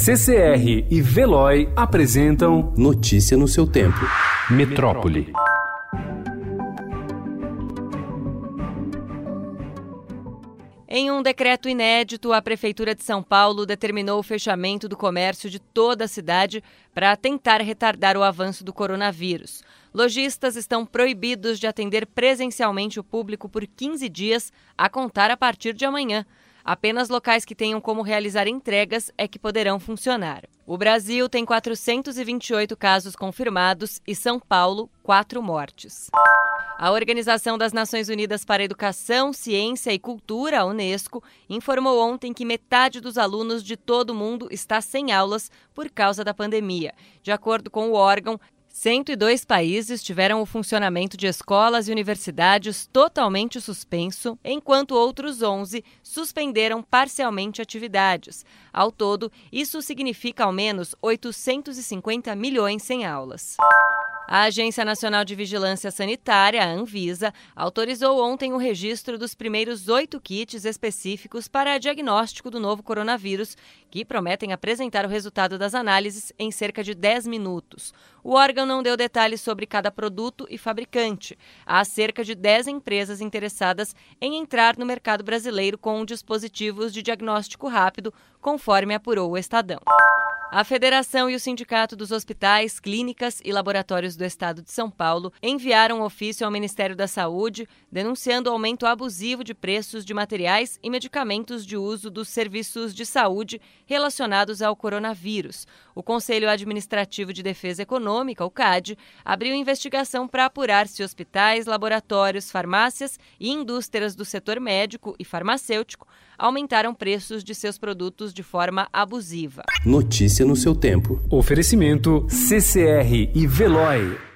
CCR e Veloy apresentam Notícia no seu tempo. Metrópole. Em um decreto inédito, a Prefeitura de São Paulo determinou o fechamento do comércio de toda a cidade para tentar retardar o avanço do coronavírus. Lojistas estão proibidos de atender presencialmente o público por 15 dias, a contar a partir de amanhã. Apenas locais que tenham como realizar entregas é que poderão funcionar. O Brasil tem 428 casos confirmados e São Paulo, quatro mortes. A Organização das Nações Unidas para Educação, Ciência e Cultura, a Unesco, informou ontem que metade dos alunos de todo o mundo está sem aulas por causa da pandemia. De acordo com o órgão, 102 países tiveram o funcionamento de escolas e universidades totalmente suspenso, enquanto outros 11 suspenderam parcialmente atividades. Ao todo, isso significa ao menos 850 milhões sem aulas. A Agência Nacional de Vigilância Sanitária, a Anvisa, autorizou ontem o registro dos primeiros oito kits específicos para diagnóstico do novo coronavírus, que prometem apresentar o resultado das análises em cerca de 10 minutos. O órgão não deu detalhes sobre cada produto e fabricante. Há cerca de 10 empresas interessadas em entrar no mercado brasileiro com dispositivos de diagnóstico rápido, conforme apurou o Estadão. A Federação e o Sindicato dos Hospitais, Clínicas e Laboratórios do Estado de São Paulo enviaram ofício ao Ministério da Saúde denunciando o aumento abusivo de preços de materiais e medicamentos de uso dos serviços de saúde relacionados ao coronavírus. O Conselho Administrativo de Defesa Econômica, o CAD, abriu investigação para apurar se hospitais, laboratórios, farmácias e indústrias do setor médico e farmacêutico aumentaram preços de seus produtos de forma abusiva. Notícia no seu tempo. Oferecimento CCR e Veloy.